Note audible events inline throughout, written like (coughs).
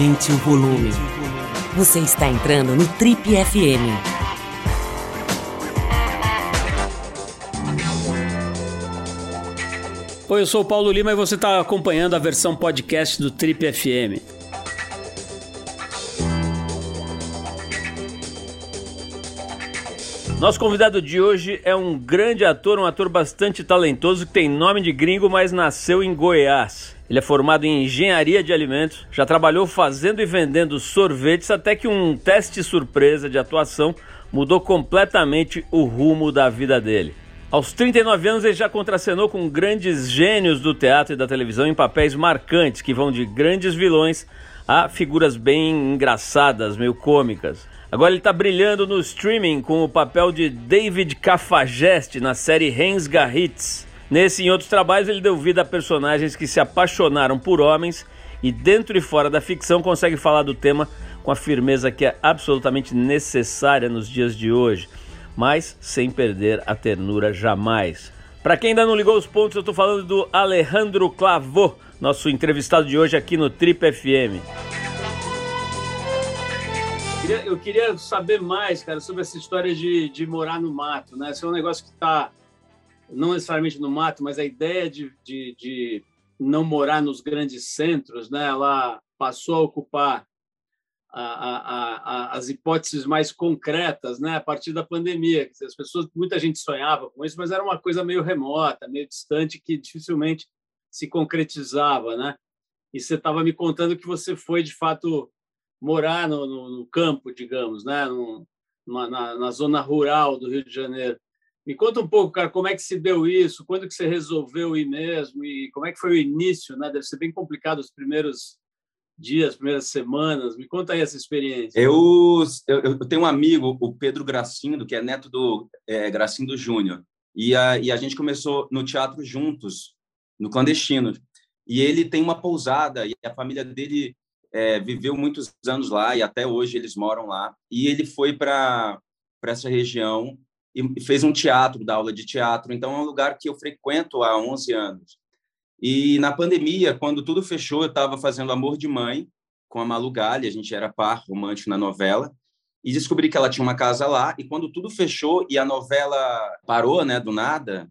Aumente o volume. Você está entrando no Trip FM. Oi, eu sou o Paulo Lima e você está acompanhando a versão podcast do Trip FM. Nosso convidado de hoje é um grande ator, um ator bastante talentoso que tem nome de gringo, mas nasceu em Goiás. Ele é formado em engenharia de alimentos, já trabalhou fazendo e vendendo sorvetes até que um teste surpresa de atuação mudou completamente o rumo da vida dele. Aos 39 anos, ele já contracenou com grandes gênios do teatro e da televisão em papéis marcantes que vão de grandes vilões a figuras bem engraçadas, meio cômicas. Agora ele está brilhando no streaming com o papel de David Cafajeste na série Rensga Hits. Nesse e em outros trabalhos ele deu vida a personagens que se apaixonaram por homens e dentro e fora da ficção consegue falar do tema com a firmeza que é absolutamente necessária nos dias de hoje, mas sem perder a ternura jamais. Para quem ainda não ligou os pontos, eu estou falando do Alejandro Clavô, nosso entrevistado de hoje aqui no Trip FM eu queria saber mais, cara, sobre essa história de, de morar no mato, né? Esse é um negócio que está não necessariamente no mato, mas a ideia de, de, de, não morar nos grandes centros, né? Ela passou a ocupar a, a, a, as hipóteses mais concretas, né? A partir da pandemia, as pessoas, muita gente sonhava com isso, mas era uma coisa meio remota, meio distante, que dificilmente se concretizava, né? E você estava me contando que você foi de fato morar no, no, no campo, digamos, né? No, na, na, zona rural do Rio de Janeiro. Me conta um pouco, cara, como é que se deu isso? Quando que você resolveu ir mesmo? E como é que foi o início? Né? Deve ser bem complicado os primeiros dias, primeiras semanas. Me conta aí essa experiência. Eu, eu, eu tenho um amigo, o Pedro Gracindo, que é neto do é, Gracindo Júnior. E a, e a gente começou no teatro juntos, no clandestino. E ele tem uma pousada e a família dele é, viveu muitos anos lá e até hoje eles moram lá. E ele foi para essa região e fez um teatro, da aula de teatro. Então, é um lugar que eu frequento há 11 anos. E na pandemia, quando tudo fechou, eu estava fazendo Amor de Mãe com a Malu Gali, a gente era par romântico na novela, e descobri que ela tinha uma casa lá. E quando tudo fechou e a novela parou, né, do nada,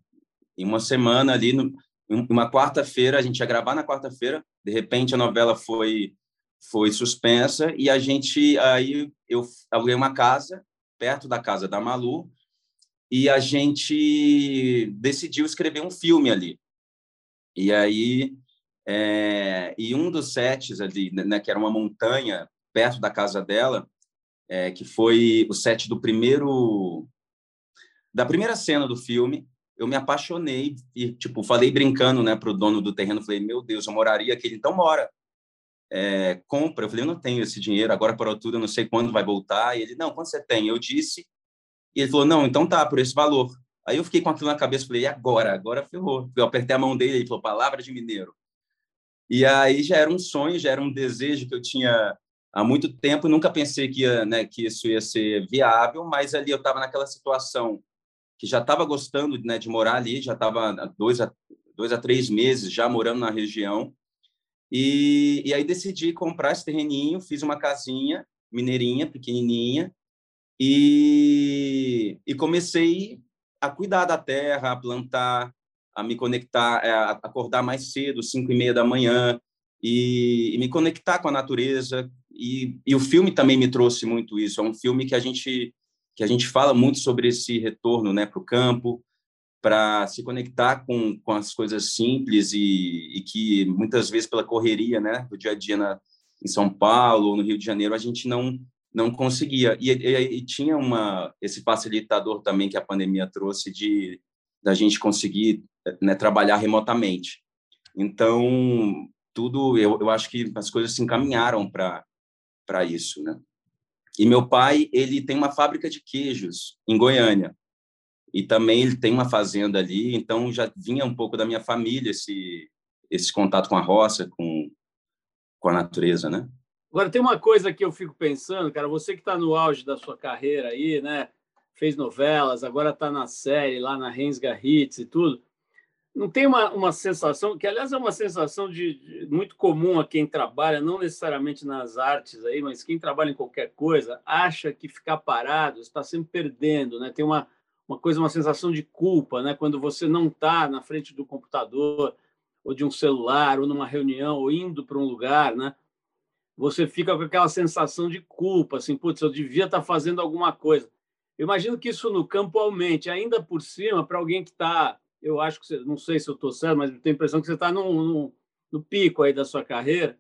em uma semana ali, no, uma quarta-feira, a gente ia gravar na quarta-feira, de repente a novela foi foi suspensa e a gente aí eu aluguei uma casa perto da casa da Malu e a gente decidiu escrever um filme ali. E aí é, e um dos sets ali, né, que era uma montanha perto da casa dela, é, que foi o set do primeiro da primeira cena do filme, eu me apaixonei e tipo falei brincando, né, pro dono do terreno, falei: "Meu Deus, eu moraria aqui". Então mora é, compra. Eu falei, eu não tenho esse dinheiro, agora para tudo, eu não sei quando vai voltar. E ele, não, quando você tem? Eu disse. E ele falou, não, então tá, por esse valor. Aí eu fiquei com aquilo na cabeça, falei, e agora? Agora ferrou. Eu apertei a mão dele, ele falou, palavra de mineiro. E aí já era um sonho, já era um desejo que eu tinha há muito tempo, nunca pensei que, ia, né, que isso ia ser viável, mas ali eu estava naquela situação que já estava gostando né, de morar ali, já estava dois a, dois a três meses já morando na região, e, e aí decidi comprar esse terreninho, fiz uma casinha mineirinha, pequenininha, e, e comecei a cuidar da terra, a plantar, a me conectar, é, a acordar mais cedo, cinco e meia da manhã, e, e me conectar com a natureza. E, e, o filme também me trouxe muito isso. É um filme que a gente que a gente fala muito sobre esse retorno, né, para o campo, para se conectar com, com as coisas simples e, e, que muitas vezes pela correria né do dia a dia na, em São Paulo ou no Rio de Janeiro a gente não não conseguia. E, e, e, tinha uma esse facilitador também que a pandemia trouxe de da gente conseguir né, trabalhar remotamente. Então tudo eu, eu acho que as coisas se encaminharam para para isso né? E meu pai ele tem uma fábrica de queijos em Goiânia. E também ele tem uma fazenda ali, então já vinha um pouco da minha família esse esse contato com a roça, com com a natureza, né? Agora tem uma coisa que eu fico pensando, cara, você que está no auge da sua carreira aí, né? Fez novelas, agora está na série lá na Rensga Hits e tudo. não tem uma, uma sensação, que aliás é uma sensação de, de, muito comum a quem trabalha, não necessariamente nas artes aí, mas quem trabalha em qualquer coisa, acha que ficar parado está sempre perdendo, né? Tem uma, uma coisa, uma sensação de culpa, né? Quando você não está na frente do computador ou de um celular ou numa reunião ou indo para um lugar, né? Você fica com aquela sensação de culpa, assim, putz, eu devia estar tá fazendo alguma coisa. Eu imagino que isso no campo aumente, ainda por cima, para alguém que está eu acho que você, não sei se eu estou certo, mas tenho a impressão que você está no, no, pico aí da sua carreira.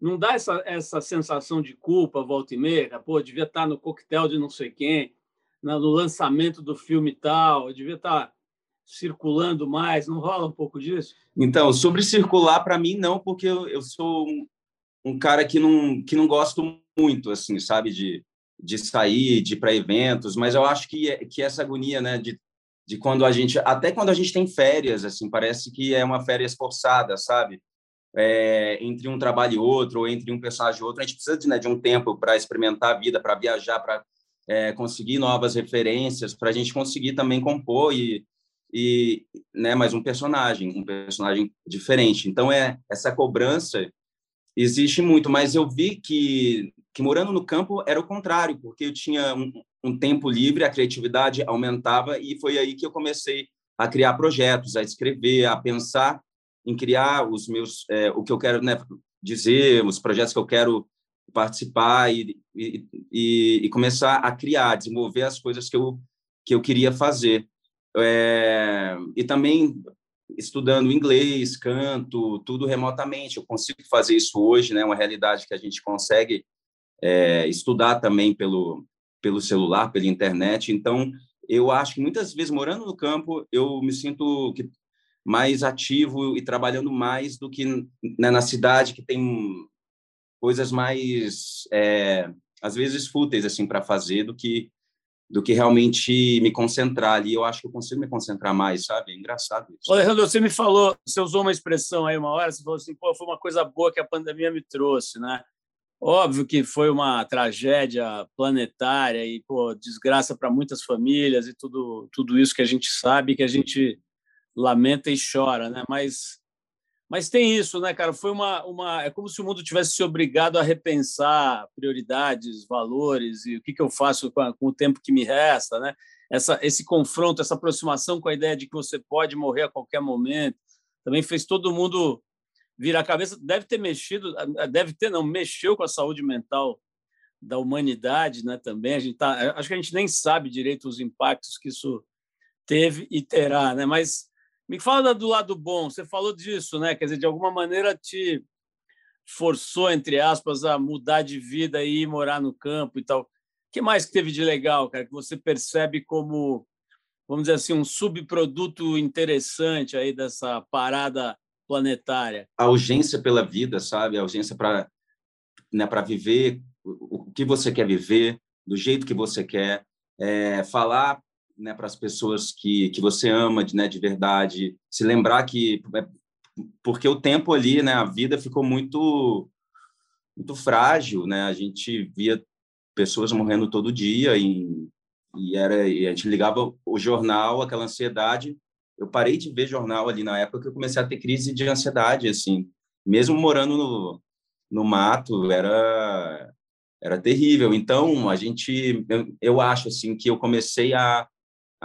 Não dá essa, essa sensação de culpa, volta e meia, pô, devia estar tá no coquetel de não sei quem, no lançamento do filme tal, devia estar tá circulando mais, não rola um pouco disso? Então, sobre circular, para mim, não, porque eu, sou um, cara que não, que não gosto muito, assim, sabe, de, de sair, de ir para eventos, mas eu acho que, que essa agonia, né, de de quando a gente até quando a gente tem férias assim parece que é uma férias forçada sabe? É, entre um trabalho e outro ou entre um personagem e outro a gente precisa de, né, de um tempo para experimentar a vida para viajar para é, conseguir novas referências para a gente conseguir também compor e e né mais um personagem um personagem diferente. Então é essa cobrança existe muito mas eu vi que que morando no campo era o contrário porque eu tinha um, um tempo livre, a criatividade aumentava e foi aí que eu comecei a criar projetos, a escrever, a pensar em criar os meus, é, o que eu quero né, dizer, os projetos que eu quero participar e, e, e, começar a criar, desenvolver as coisas que eu que eu queria fazer. É, e também estudando inglês, canto, tudo remotamente. Eu consigo fazer isso hoje, né? Uma realidade que a gente consegue é, estudar também pelo pelo celular, pela internet. Então, eu acho que muitas vezes, morando no campo, eu me sinto que, mais ativo e trabalhando mais do que né, na cidade, que tem coisas mais, é, às vezes, fúteis assim para fazer do que do que realmente me concentrar ali. Eu acho que eu consigo me concentrar mais, sabe? É engraçado isso. Alejandro, você me falou, você usou uma expressão aí uma hora, você falou assim, pô, foi uma coisa boa que a pandemia me trouxe, né? Óbvio que foi uma tragédia planetária e pô, desgraça para muitas famílias e tudo, tudo isso que a gente sabe, que a gente lamenta e chora, né? Mas, mas tem isso, né, cara? Foi uma, uma é como se o mundo tivesse se obrigado a repensar prioridades, valores e o que, que eu faço com, a, com o tempo que me resta, né? Essa, esse confronto, essa aproximação com a ideia de que você pode morrer a qualquer momento, também fez todo mundo virar a cabeça, deve ter mexido, deve ter, não, mexeu com a saúde mental da humanidade, né? Também a gente tá, acho que a gente nem sabe direito os impactos que isso teve e terá, né? Mas me fala do lado bom. Você falou disso, né? Quer dizer, de alguma maneira te forçou entre aspas a mudar de vida e ir morar no campo e tal. O que mais que teve de legal, cara? Que você percebe como, vamos dizer assim, um subproduto interessante aí dessa parada planetária? A urgência pela vida, sabe? A urgência para né, viver o, que você quer viver, do jeito que você quer, é, falar né, para as pessoas que, que você ama de, né, de verdade, se lembrar que é, porque o tempo ali, né, a vida ficou muito muito frágil, né? A gente via pessoas morrendo todo dia e, e era e a gente ligava o jornal, aquela ansiedade eu parei de ver jornal ali na época que eu comecei a ter crise de ansiedade, assim, mesmo morando no, no mato, era era terrível. Então, a gente, eu, eu acho assim que eu comecei a,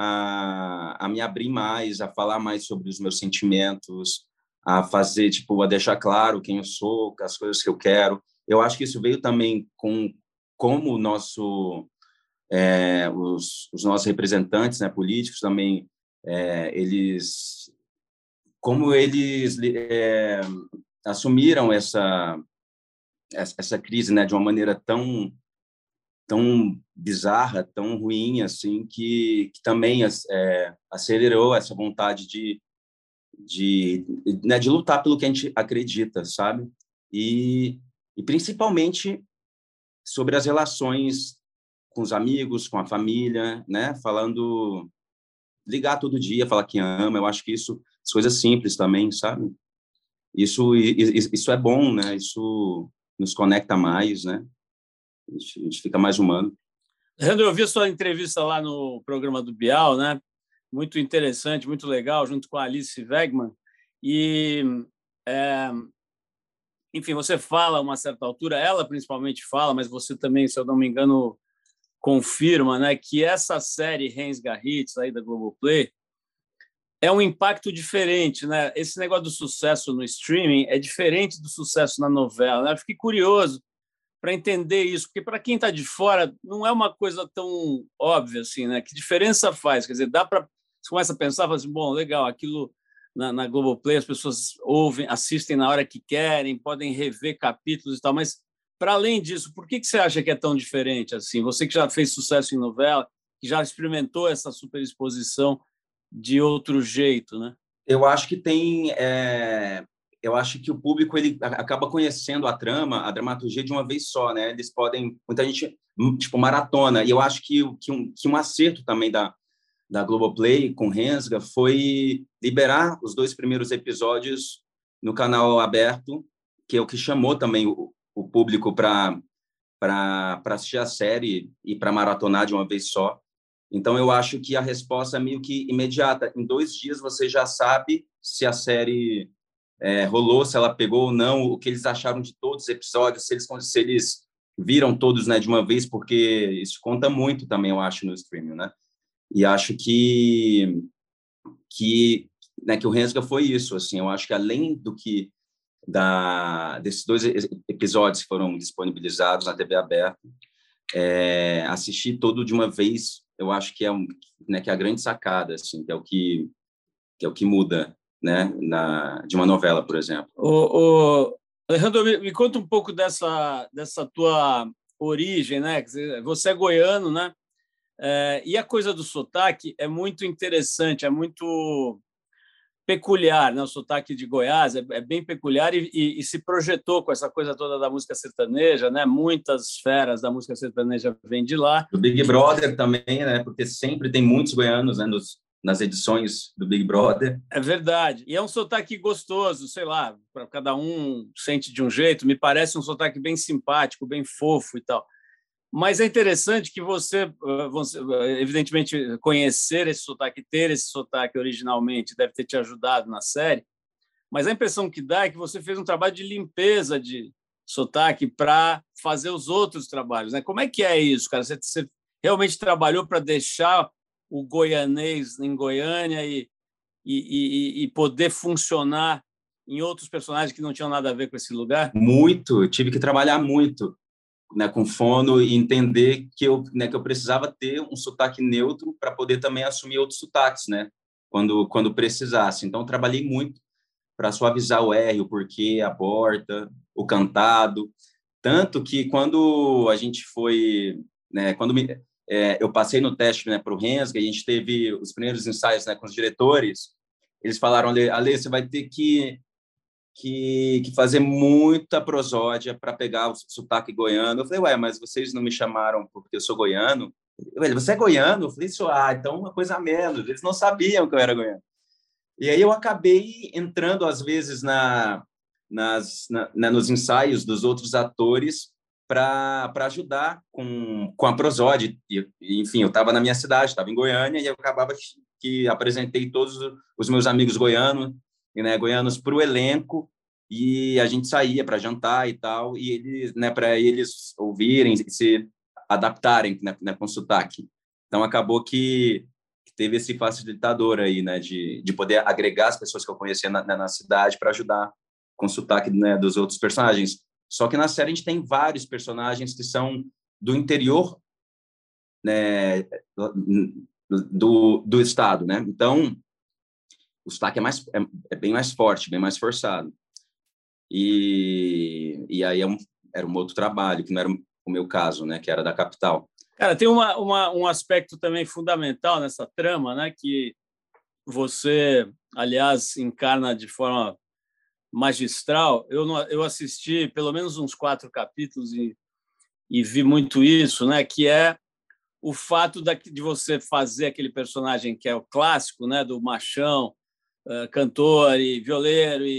a, a me abrir mais, a falar mais sobre os meus sentimentos, a fazer, tipo, a deixar claro quem eu sou, as coisas que eu quero. Eu acho que isso veio também com como o nosso, é, os, os nossos representantes né, políticos também é, eles, como eles é, assumiram essa essa crise, né, de uma maneira tão tão bizarra, tão ruim, assim, que, que também é, acelerou essa vontade de de, né, de lutar pelo que a gente acredita, sabe? E, e principalmente sobre as relações com os amigos, com a família, né? Falando ligar todo dia, falar que ama, eu acho que isso, coisas simples também, sabe? Isso, isso é bom, né? Isso nos conecta mais, né? A gente, a gente fica mais humano. Leandro, eu vi sua entrevista lá no programa do Bial, né? muito interessante, muito legal, junto com a Alice Wegman. E, é, enfim, você fala a uma certa altura, ela principalmente fala, mas você também, se eu não me engano, confirma, né, que essa série Rens Garritz aí da Globoplay é um impacto diferente, né? Esse negócio do sucesso no streaming é diferente do sucesso na novela. Né? Eu fiquei curioso para entender isso, porque para quem está de fora não é uma coisa tão óbvia assim, né? Que diferença faz? Quer dizer, dá para você começa a pensar, fala assim, bom, legal, aquilo na, na Globoplay as pessoas ouvem, assistem na hora que querem, podem rever capítulos e tal, mas para além disso, por que, que você acha que é tão diferente assim? Você que já fez sucesso em novela, que já experimentou essa superexposição de outro jeito, né? Eu acho que tem, é... eu acho que o público ele acaba conhecendo a trama, a dramaturgia de uma vez só, né? Eles podem, muita gente hum, tipo maratona. E eu acho que, que um, que um acerto também da da Globoplay com Rensga foi liberar os dois primeiros episódios no canal aberto, que é o que chamou também o, o público para para assistir a série e para maratonar de uma vez só. Então, eu acho que a resposta é meio que imediata. Em dois dias, você já sabe se a série é, rolou, se ela pegou ou não, o que eles acharam de todos os episódios, se eles, se eles viram todos né, de uma vez, porque isso conta muito também, eu acho, no streaming, né? E acho que que né, que o Rensga foi isso, assim, eu acho que além do que da desses dois episódios que foram disponibilizados na TV aberta, é, assistir todo de uma vez, eu acho que é um, né, que é a grande sacada, assim, que é o que que é o que muda, né, na de uma novela, por exemplo. O, o Alejandro, me, me, conta um pouco dessa dessa tua origem, né? Você é goiano, né? É, e a coisa do sotaque é muito interessante, é muito peculiar, né? O sotaque de Goiás é, é bem peculiar e, e, e, se projetou com essa coisa toda da música sertaneja, né? Muitas feras da música sertaneja vêm de lá. Do Big Brother também, né? Porque sempre tem muitos goianos né? Nos, nas edições do Big Brother. É verdade. E é um sotaque gostoso, sei lá, para cada um sente de um jeito. Me parece um sotaque bem simpático, bem fofo e tal. Mas é interessante que você, você, evidentemente, conhecer esse sotaque, ter esse sotaque originalmente, deve ter te ajudado na série. Mas a impressão que dá é que você fez um trabalho de limpeza de sotaque para fazer os outros trabalhos. Né? Como é que é isso, cara? Você, você realmente trabalhou para deixar o goianês em Goiânia e, e, e, e poder funcionar em outros personagens que não tinham nada a ver com esse lugar? Muito, tive que trabalhar muito né, com fono e entender que eu, né, que eu precisava ter um sotaque neutro para poder também assumir outros sotaques, né, quando quando precisasse. Então trabalhei muito para suavizar o R, o porquê, a porta, o cantado, tanto que quando a gente foi, né, quando me, é, eu passei no teste né, para o Rensga, a gente teve os primeiros ensaios né, com os diretores, eles falaram, Ale, você vai ter que que, que fazer muita prosódia para pegar o sotaque goiano. Eu falei, ué, mas vocês não me chamaram porque eu sou goiano? Ele, você é goiano? Eu falei, sou, ah, então uma coisa a menos. Eles não sabiam que eu era goiano. E aí eu acabei entrando, às vezes, na, nas, na, né, nos ensaios dos outros atores para ajudar com, com a prosódia. Enfim, eu estava na minha cidade, estava em Goiânia, e eu acabava que, apresentei todos os meus amigos goianos né, goianos para o elenco e a gente saía para jantar e tal e eles né para eles ouvirem se adaptarem né, né, com sotaque então acabou que teve esse facilitador aí né de, de poder agregar as pessoas que eu conhecia na, na cidade para ajudar com sotaque né, dos outros personagens só que na série a gente tem vários personagens que são do interior né, do, do estado né então o sotaque é, mais, é, é, bem mais forte, bem mais forçado. E, e aí é um, era um outro trabalho, que não era o meu caso, né, que era da capital. Cara, tem uma, uma, um aspecto também fundamental nessa trama, né, que você, aliás, encarna de forma magistral. Eu, eu assisti pelo menos uns quatro capítulos e, e vi muito isso, né, que é o fato de você fazer aquele personagem que é o clássico, né, do machão, eh, cantor e violeiro e,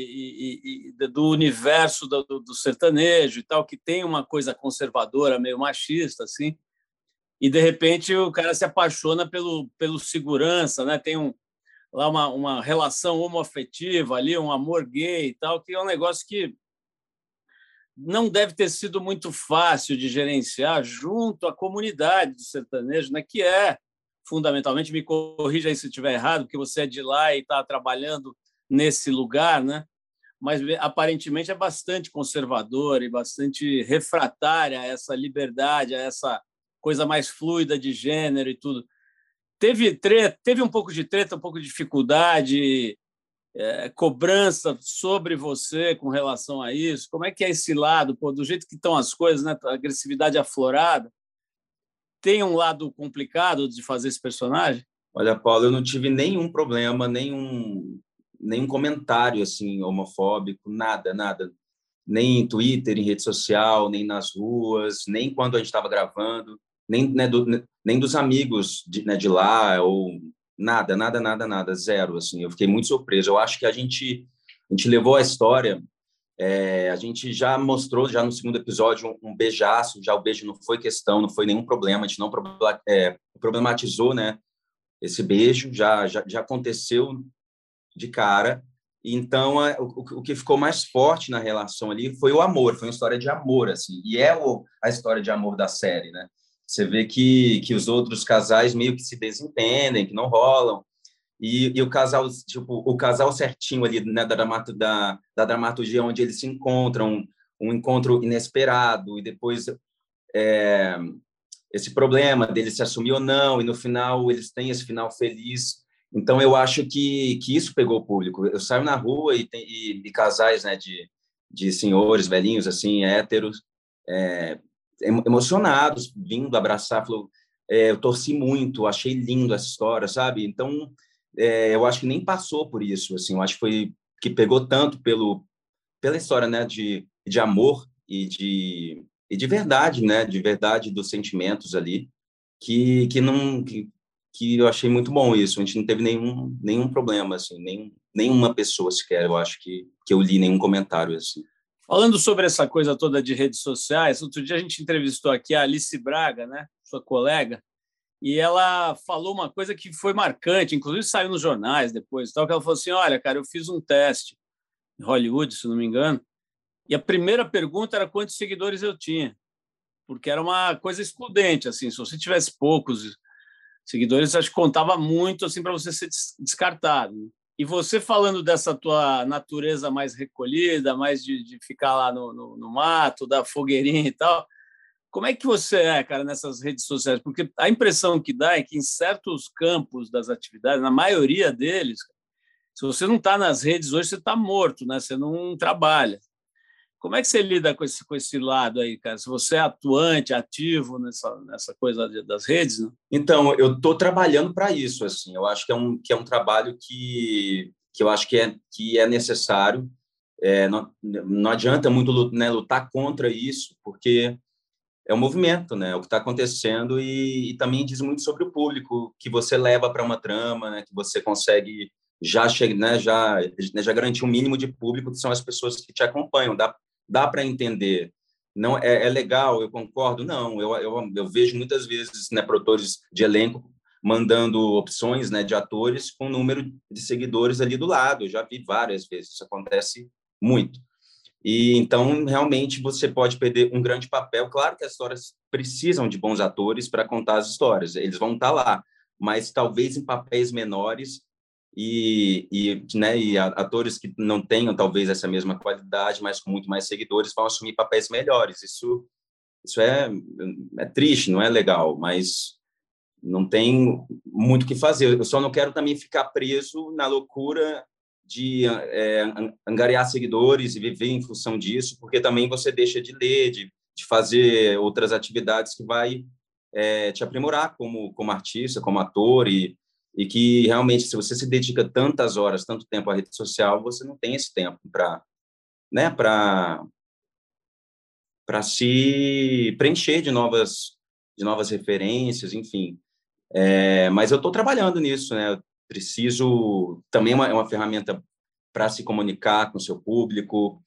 e, e do universo do, do, sertanejo e tal, que tem uma coisa conservadora, meio machista, assim, e de repente o cara se apaixona pelo, pelo segurança, né? Tem um, lá uma, uma relação homoafetiva ali, um amor gay e tal, que é um negócio que não deve ter sido muito fácil de gerenciar junto à comunidade do sertanejo, né? que é fundamentalmente, me corrija aí se estiver errado, porque você é de lá e está trabalhando nesse lugar, né? mas aparentemente é bastante conservador e bastante refratária a essa liberdade, a essa coisa mais fluida de gênero e tudo. Teve treta, teve um pouco de treta, um pouco de dificuldade, é, cobrança sobre você com relação a isso? Como é que é esse lado, pô, do jeito que estão as coisas, né? Agressividade aflorada. Tem um lado complicado de fazer esse personagem? Olha, Paulo, eu não tive nenhum problema, nenhum nenhum comentário assim homofóbico, nada, nada. Nem em Twitter, em rede social, nem nas ruas, nem quando a gente estava gravando, nem, né, do, nem dos amigos de, né, de lá, ou nada, nada, nada, nada, zero. Assim, eu fiquei muito surpreso. Eu acho que a gente, a gente levou a história é, a gente já mostrou, já no segundo episódio, um, um, beijaço, já o beijo não foi questão, não foi nenhum problema, a gente não é, problematizou né, esse beijo, já, já, já aconteceu de cara. Então, o, que ficou mais forte na relação ali foi o amor, foi uma história de amor, assim, e é o, a história de amor da série, né? Você vê que, que os outros casais meio que se desentendem, que não rolam, e, e o casal, tipo, o casal certinho ali, né, da, da, da dramaturgia, onde eles se encontram, um encontro inesperado, e depois é, esse problema dele se assumir ou não, e no final eles têm esse final feliz, então, eu acho que, que isso pegou o público. Eu saio na rua e, tem, e, e casais né, de, de senhores velhinhos, assim, héteros, é, emocionados, vindo abraçar, falou, é, eu torci muito, achei lindo essa história, sabe? Então, é, eu acho que nem passou por isso, assim, eu acho que foi que pegou tanto pelo pela história, né, de, de amor e de e de verdade, né, de verdade dos sentimentos ali, que que não que, que eu achei muito bom isso. A gente não teve nenhum, nenhum problema, assim, nem, nenhuma pessoa sequer, eu acho que, que eu li nenhum comentário assim. Falando sobre essa coisa toda de redes sociais, outro dia a gente entrevistou aqui a Alice Braga, né, sua colega, e ela falou uma coisa que foi marcante, inclusive saiu nos jornais depois, tal, que ela falou assim: "Olha, cara, eu fiz um teste em Hollywood, se não me engano, e a primeira pergunta era quantos seguidores eu tinha, porque era uma coisa excludente, assim, se você tivesse poucos seguidores, acho que contava muito assim para você ser descartado. E você falando dessa tua natureza mais recolhida, mais de, de ficar lá no, no, no, mato, da fogueirinha e tal, como é que você é, cara, nessas redes sociais? Porque a impressão que dá é que em certos campos das atividades, na maioria deles, se você não está nas redes hoje, você está morto, né? Você não trabalha. Como é que você lida com esse, com esse lado aí, cara? Se você é atuante, ativo nessa, nessa coisa das redes, né? Então, eu estou trabalhando para isso, assim. Eu acho que é um, que é um trabalho que, que eu acho que é, que é necessário. É, não, não adianta muito né, lutar contra isso, porque é um movimento, né? É o que está acontecendo e, e, também diz muito sobre o público que você leva para uma trama, né? Que você consegue já chegar, né? Já já garantir um mínimo de público que são as pessoas que te acompanham. Dá dá para entender. Não é, é, legal, eu concordo. Não, eu, eu, eu vejo muitas vezes né, produtores de elenco mandando opções né, de atores com número de seguidores ali do lado. Eu já vi várias vezes, isso acontece muito. E então realmente você pode perder um grande papel. Claro que as histórias precisam de bons atores para contar as histórias, eles vão estar tá lá, mas talvez em papéis menores e, e, né, e atores que não tenham talvez essa mesma qualidade, mas com muito mais seguidores, vão assumir papéis melhores. Isso, isso é, é triste, não é legal, mas não tem muito o que fazer. Eu só não quero também ficar preso na loucura de é, angariar seguidores e viver em função disso, porque também você deixa de ler, de, de fazer outras atividades que vai é, te aprimorar como, como artista, como ator e e que realmente se você se dedica tantas horas, tanto tempo à rede social, você não tem esse tempo para né, para para se preencher de novas de novas referências, enfim. É, mas eu estou trabalhando nisso, né? Eu preciso também é uma, é uma ferramenta para se comunicar com o seu público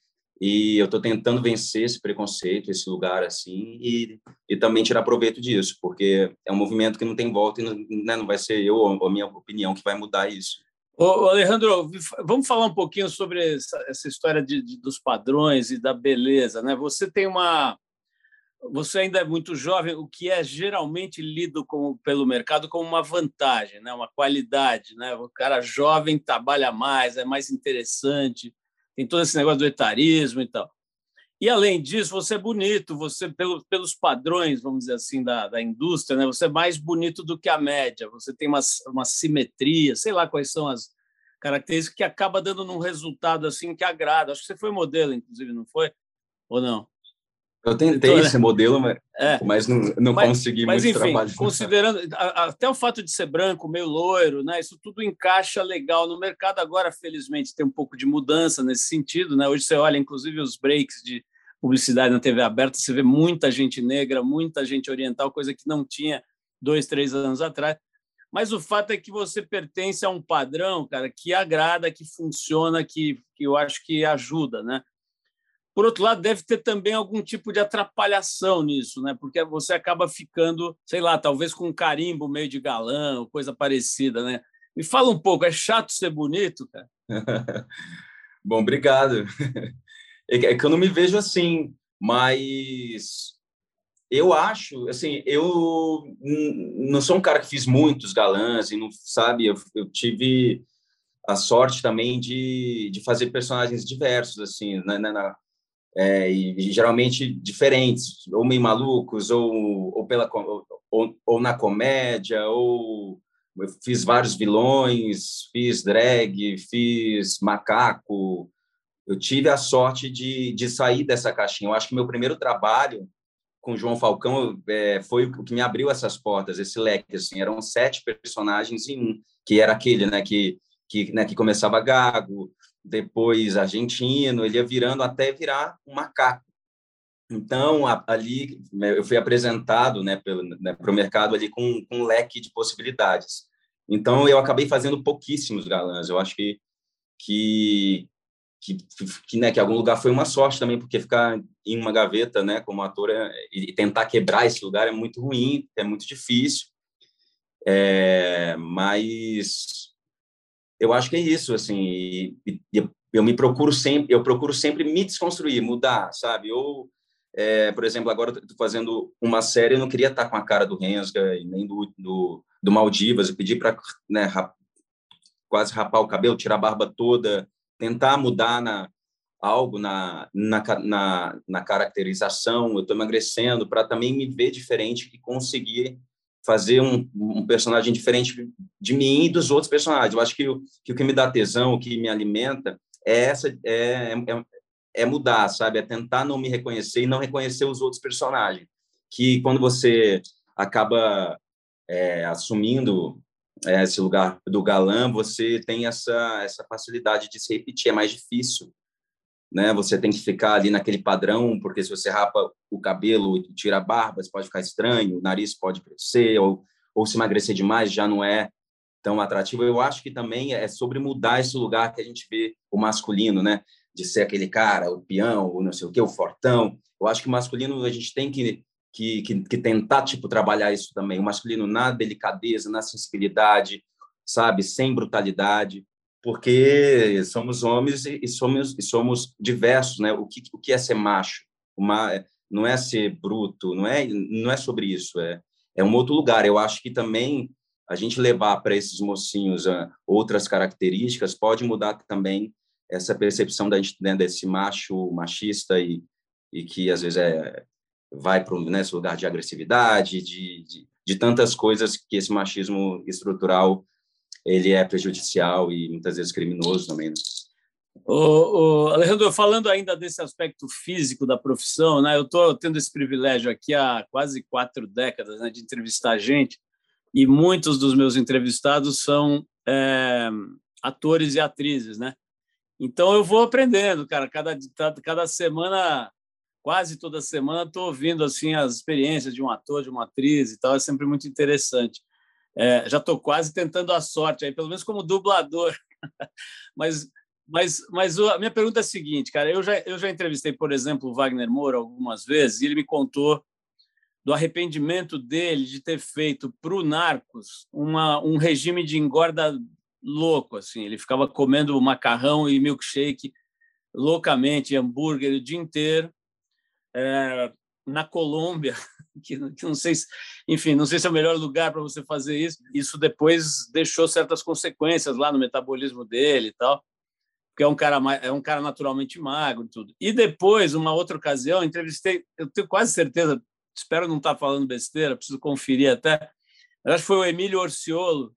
e eu estou tentando vencer esse preconceito, esse lugar assim, e, e também tirar proveito disso, porque é um movimento que não tem volta e não, né, não vai ser eu ou a minha opinião que vai mudar isso. Ô, Alejandro, vamos falar um pouquinho sobre essa, essa história de, de, dos padrões e da beleza, né? Você tem uma, você ainda é muito jovem, o que é geralmente lido como, pelo mercado como uma vantagem, né? uma qualidade. Né? O cara jovem trabalha mais, é mais interessante, tem todo esse negócio do etarismo e tal. E, além disso, você é bonito, você, pelo, pelos padrões, vamos dizer assim, da, da indústria, né? você é mais bonito do que a média, você tem uma, uma simetria, sei lá quais são as características que acaba dando um resultado assim que agrada. Acho que você foi modelo, inclusive, não foi? Ou não? Eu tentei então, esse modelo, mas, é. mas não, não mas, consegui mas, muito enfim, trabalho. Considerando até o fato de ser branco, meio loiro, né? Isso tudo encaixa legal no mercado. Agora, felizmente, tem um pouco de mudança nesse sentido, né? Hoje você olha, inclusive, os breaks de publicidade na TV aberta, você vê muita gente negra, muita gente oriental, coisa que não tinha dois, três anos atrás. Mas o fato é que você pertence a um padrão, cara, que agrada, que funciona, que, que eu acho que ajuda, né? Por outro lado, deve ter também algum tipo de atrapalhação nisso, né? Porque você acaba ficando, sei lá, talvez com um carimbo meio de galã ou coisa parecida, né? Me fala um pouco, é chato ser bonito, cara? (laughs) Bom, obrigado. É que eu não me vejo assim, mas eu acho, assim, eu não sou um cara que fiz muitos galãs e não sabe, eu, eu tive a sorte também de, de fazer personagens diversos, assim, né, na, é, e geralmente diferentes, ou meio malucos, ou, ou, pela, ou, ou na comédia, ou eu fiz vários vilões, fiz drag, fiz macaco. Eu tive a sorte de, de sair dessa caixinha. Eu acho que meu primeiro trabalho com João Falcão é, foi o que me abriu essas portas, esse leque. Assim, eram sete personagens em um, que era aquele, né, que que, né, que começava gago, depois argentino, ele ia virando até virar um macaco. Então, ali né, eu fui apresentado né, para né, o mercado ali com, com, um leque de possibilidades. Então, eu acabei fazendo pouquíssimos galãs. Eu acho que, que, que, que, né, que algum lugar foi uma sorte também, porque ficar em uma gaveta né, como ator é, e tentar quebrar esse lugar é muito ruim, é muito difícil. É, mas eu acho que é isso, assim, e, e, eu me procuro sempre, eu procuro sempre me desconstruir, mudar, sabe? Ou, é, por exemplo, agora estou fazendo uma série, eu não queria estar com a cara do Rensga e nem do, do, do Maldivas, eu pedi para né, rap, quase rapar o cabelo, tirar a barba toda, tentar mudar na, algo na, na, na, na caracterização, eu estou emagrecendo para também me ver diferente e conseguir fazer um, um, personagem diferente de mim e dos outros personagens. Eu acho que o que, o que me dá tesão, o que me alimenta, é essa é, é, é, mudar, sabe? É tentar não me reconhecer e não reconhecer os outros personagens. Que quando você acaba é, assumindo é, esse lugar do galã, você tem essa essa facilidade de se repetir. É mais difícil né? Você tem que ficar ali naquele padrão, porque se você rapa o cabelo e tira a barba, você pode ficar estranho, o nariz pode crescer, ou, ou se emagrecer demais já não é tão atrativo. Eu acho que também é sobre mudar esse lugar que a gente vê o masculino, né? De ser aquele cara, o peão, o não sei o que, o fortão. Eu acho que o masculino a gente tem que, que, que, que tentar, tipo, trabalhar isso também. O masculino na delicadeza, na sensibilidade, sabe? Sem brutalidade porque somos homens e somos, e somos diversos, né? O que, o que é ser macho? Uma, não é ser bruto, não é, não é sobre isso, é, é um outro lugar. Eu acho que também a gente levar para esses mocinhos uh, outras características pode mudar também essa percepção da gente né, desse macho machista e, e que às vezes é vai para né, esse lugar de agressividade, de, de, de tantas coisas que esse machismo estrutural ele é prejudicial e muitas vezes criminoso também. Né? O, o, Alejandro, falando ainda desse aspecto físico da profissão, né, eu estou tendo esse privilégio aqui há quase quatro décadas né, de entrevistar gente, e muitos dos meus entrevistados são é, atores e atrizes, né? Então eu vou aprendendo, cara. Cada, cada semana, quase toda semana, estou ouvindo assim as experiências de um ator, de uma atriz e tal. É sempre muito interessante. É, já estou quase tentando a sorte aí, pelo menos como dublador. (laughs) Mas Mas, mas a minha pergunta é a seguinte, cara. Eu já, eu já entrevistei, por exemplo, o Wagner Moura algumas vezes e ele me contou do arrependimento dele de ter feito para o Narcos uma, um regime de engorda louco. assim. Ele ficava comendo macarrão e milkshake loucamente, hambúrguer o dia inteiro. É, na Colômbia, (laughs) que, que, não sei se, enfim, não sei se é o melhor lugar para você fazer isso. Isso depois deixou certas consequências lá no metabolismo dele e tal, porque é um cara é um cara naturalmente magro e tudo. E depois, uma outra ocasião, entrevistei, eu tenho quase certeza, espero não estar falando besteira, preciso conferir até. Acho que foi o Emílio Orciolo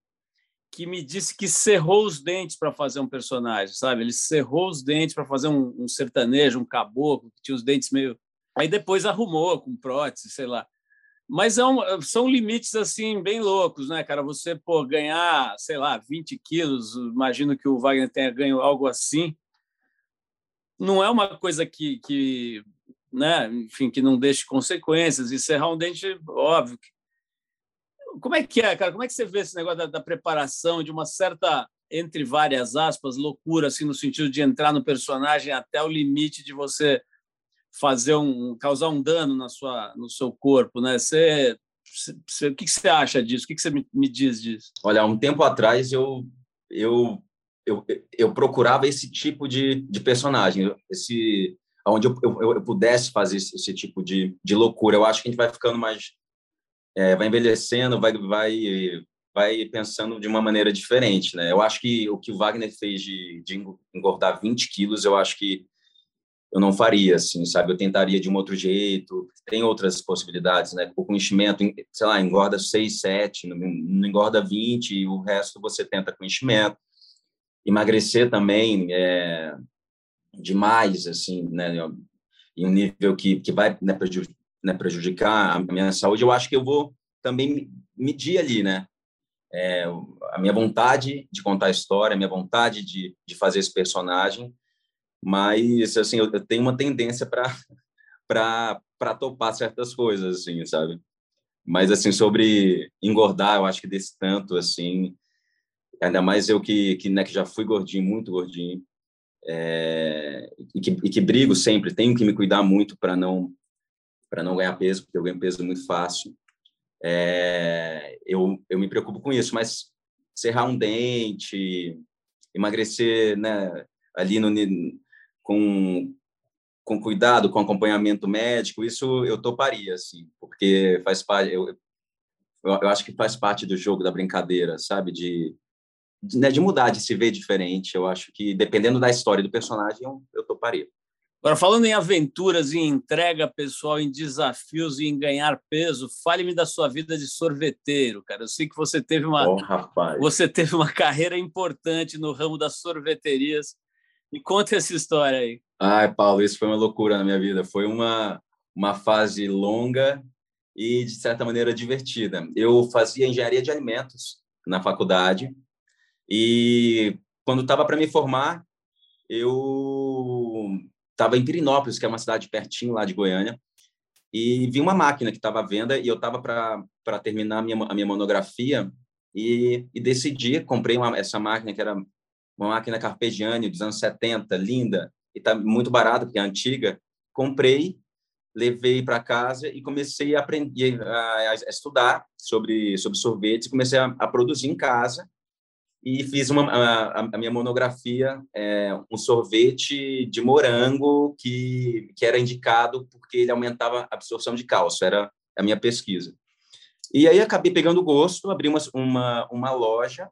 que me disse que cerrou os dentes para fazer um personagem, sabe? Ele cerrou os dentes para fazer um, um sertanejo, um caboclo que tinha os dentes meio Aí depois arrumou com prótese, sei lá. Mas é um, são limites assim bem loucos, né, cara? Você pô, ganhar, sei lá, 20 quilos, imagino que o Wagner tenha ganho algo assim. Não é uma coisa que, que né, enfim, que não deixe consequências. E serrar um dente, óbvio. Como é que é, cara? Como é que você vê esse negócio da, da preparação, de uma certa, entre várias aspas, loucura, assim, no sentido de entrar no personagem até o limite de você fazer um causar um dano na sua no seu corpo, né? Você, você o que você acha disso? O que você me, me diz disso? Olha, um tempo atrás eu eu eu, eu procurava esse tipo de, de personagem, esse onde eu, eu, eu pudesse fazer esse, esse, tipo de, de loucura. Eu acho que a gente vai ficando mais é, vai envelhecendo, vai vai vai pensando de uma maneira diferente, né? Eu acho que o que o Wagner fez de, de engordar 20 quilos, eu acho que eu não faria, assim, sabe? Eu tentaria de um outro jeito. Tem outras possibilidades, né? O enchimento, sei lá, engorda 6, 7, não engorda 20, e o resto você tenta com enchimento. Emagrecer também é demais, assim, né? Em um nível que, que vai né, né, prejudicar a minha saúde, eu acho que eu vou também medir ali, né? É, a minha vontade de contar a história, a minha vontade de, de fazer esse personagem, mas assim eu, tenho uma tendência para (laughs) topar certas coisas assim sabe? Mas assim sobre engordar eu acho que desse tanto assim ainda mais eu que que, né, que já fui gordinho muito gordinho é, e, que, e que brigo sempre tenho que me cuidar muito para não para não ganhar peso porque eu ganho peso muito fácil é, eu eu me preocupo com isso mas serrar um dente emagrecer né ali no com, com cuidado, com acompanhamento médico, isso eu toparia, assim, porque faz parte, eu, eu acho que faz parte do jogo, da brincadeira, sabe? De, de, né, de mudar, de se ver diferente. Eu acho que, dependendo da história do personagem, eu, eu toparia. Agora, falando em aventuras, em entrega pessoal, em desafios e em ganhar peso, fale-me da sua vida de sorveteiro, cara. Eu sei que você teve uma, oh, você teve uma (laughs) carreira importante no ramo das sorveterias. Me conta essa história aí. Ai, Paulo, isso foi uma loucura na minha vida. Foi uma, uma fase longa e, de certa maneira, divertida. Eu fazia engenharia de alimentos na faculdade e, quando estava para me formar, eu estava em Pirinópolis, que é uma cidade pertinho lá de Goiânia, e vi uma máquina que estava à venda e eu estava para terminar a minha, a minha monografia e, e decidi, comprei uma, essa máquina que era uma máquina Carpegiani dos anos 70, linda, e está muito barata, porque é antiga. Comprei, levei para casa e comecei a aprender a, a, estudar sobre sobre sorvetes, comecei a, a produzir em casa e fiz uma a, a minha monografia é, um sorvete de morango que que era indicado porque ele aumentava a absorção de cálcio, era a minha pesquisa. E aí acabei pegando gosto, abri uma, uma, uma loja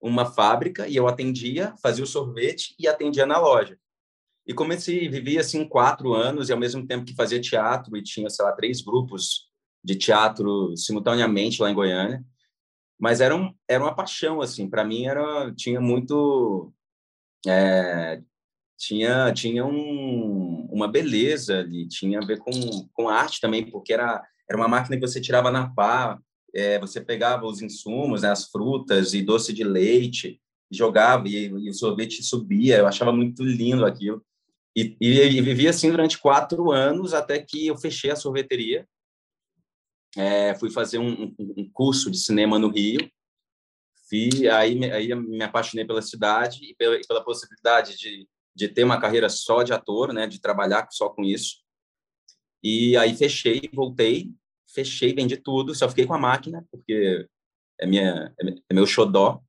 uma fábrica e eu atendia, fazia o sorvete e atendia na loja. E comecei, vivia assim quatro anos e ao mesmo tempo que fazia teatro e tinha, sei lá, três grupos de teatro simultaneamente lá em Goiânia. Mas era, um, era uma paixão, assim, para mim era, tinha muito, é, tinha, tinha um, uma beleza ali, tinha a ver com, com arte também, porque era, era uma máquina que você tirava na pá, é, você pegava os insumos, né, as frutas e doce de leite, jogava e, e, o sorvete subia. Eu achava muito lindo aquilo. E, e, e vivi assim durante quatro anos até que eu fechei a sorveteria. É, fui fazer um, um, curso de cinema no Rio. Fui, aí, aí me apaixonei pela cidade e pela, pela possibilidade de, de ter uma carreira só de ator, né, de trabalhar só com isso. E aí fechei, voltei, fechei, vendi tudo, só fiquei com a máquina, porque é, minha, é meu xodó.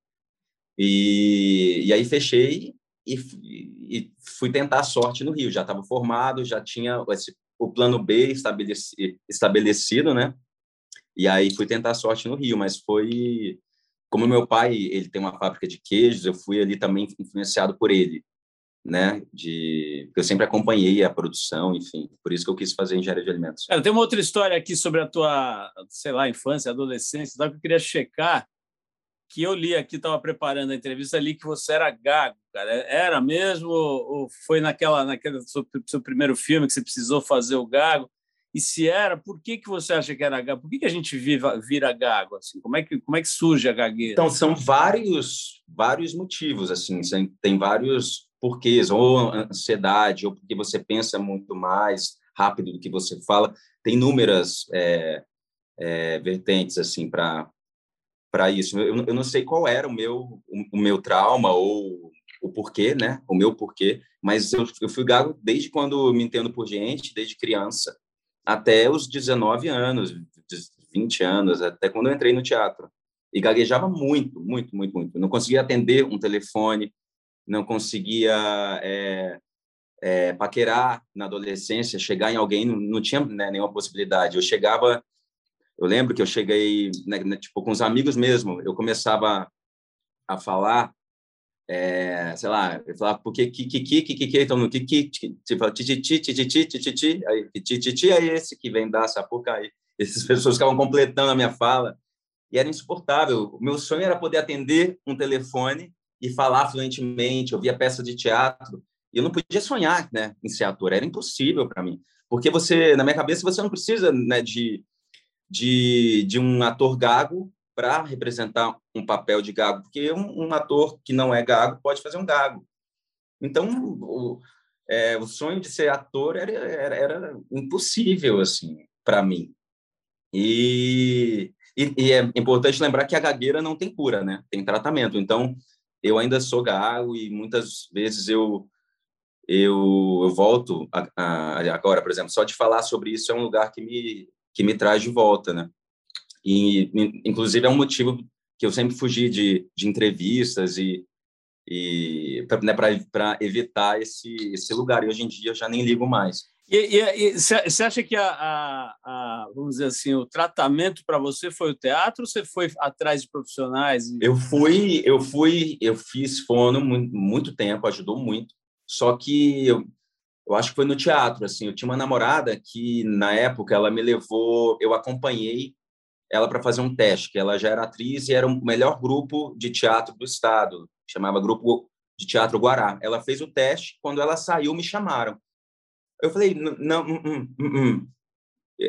E, e aí fechei e, e fui tentar a sorte no Rio. Já estava formado, já tinha esse, o plano B estabelecido, estabelecido, né? E aí fui tentar a sorte no Rio, mas foi como meu pai ele tem uma fábrica de queijos, eu fui ali também influenciado por ele, né? De eu sempre acompanhei a produção, enfim, por isso que eu quis fazer engenharia de alimentos. Cara, tem uma outra história aqui sobre a tua, sei lá, infância, adolescência, que eu queria checar que eu li aqui, estava preparando a entrevista, ali que você era gago, cara. Era mesmo ou foi naquela, naquele seu, seu primeiro filme que você precisou fazer o gago? E se era, por que, que você acha que era gago? Por que, que a gente viva, vira gago? Assim? Como, é que, como é que surge a gagueira? Então, são vários, vários motivos, assim, tem vários porquês, ou ansiedade, ou porque você pensa muito mais rápido do que você fala. Tem inúmeras é, é, vertentes, assim, para para isso. Eu, eu não sei qual era o meu o, meu trauma ou o porquê, né? O meu porquê, mas eu, eu fui gago desde quando me entendo por gente, desde criança até os 19 anos, 20 anos, até quando eu entrei no teatro. E gaguejava muito, muito, muito, muito. Não conseguia atender um telefone, não conseguia é, é, paquerar na adolescência, chegar em alguém, não, não tinha né, nenhuma possibilidade. Eu chegava eu lembro que eu cheguei, né, né, tipo, com os amigos mesmo, eu começava a falar, é, sei lá, eu falava, porque que, que, que, que, que, então no que, que, você fala, ti, ti, ti, ti, ti, ti, ti, ti, aí, ti, ti, ti, é esse que vem dar aí. (laughs) Essas pessoas ficavam completando a minha fala e era insuportável. O meu sonho era poder atender um telefone e falar fluentemente, ouvir a peça de teatro. E eu não podia sonhar, né, em ser ator, era impossível para mim. Porque você, na minha cabeça, você não precisa, né, de de, de um ator gago para representar um papel de gago, porque um, um, ator que não é gago pode fazer um gago. Então, o, é, o sonho de ser ator era, era, era impossível assim para mim. E, e, e, é importante lembrar que a gagueira não tem cura, né? Tem tratamento. Então, eu ainda sou gago e muitas vezes eu eu, eu volto a, a, agora, por exemplo, só de falar sobre isso é um lugar que me que me traz de volta, né? E, inclusive, é um motivo que eu sempre fugi de, de entrevistas e, e né, para evitar esse, esse lugar. E hoje em dia eu já nem ligo mais. E você acha que a, a, a, vamos dizer assim, o tratamento para você foi o teatro ou você foi atrás de profissionais? Eu fui, eu fui, eu fiz fono muito, muito tempo, ajudou muito. Só que eu, eu acho que foi no teatro, assim, eu tinha uma namorada que na época ela me levou, eu acompanhei ela para fazer um teste, que ela já era atriz e era o melhor grupo de teatro do estado, chamava Grupo de Teatro Guará. Ela fez o teste, quando ela saiu me chamaram. Eu falei, não, hum, hum, hum, hum.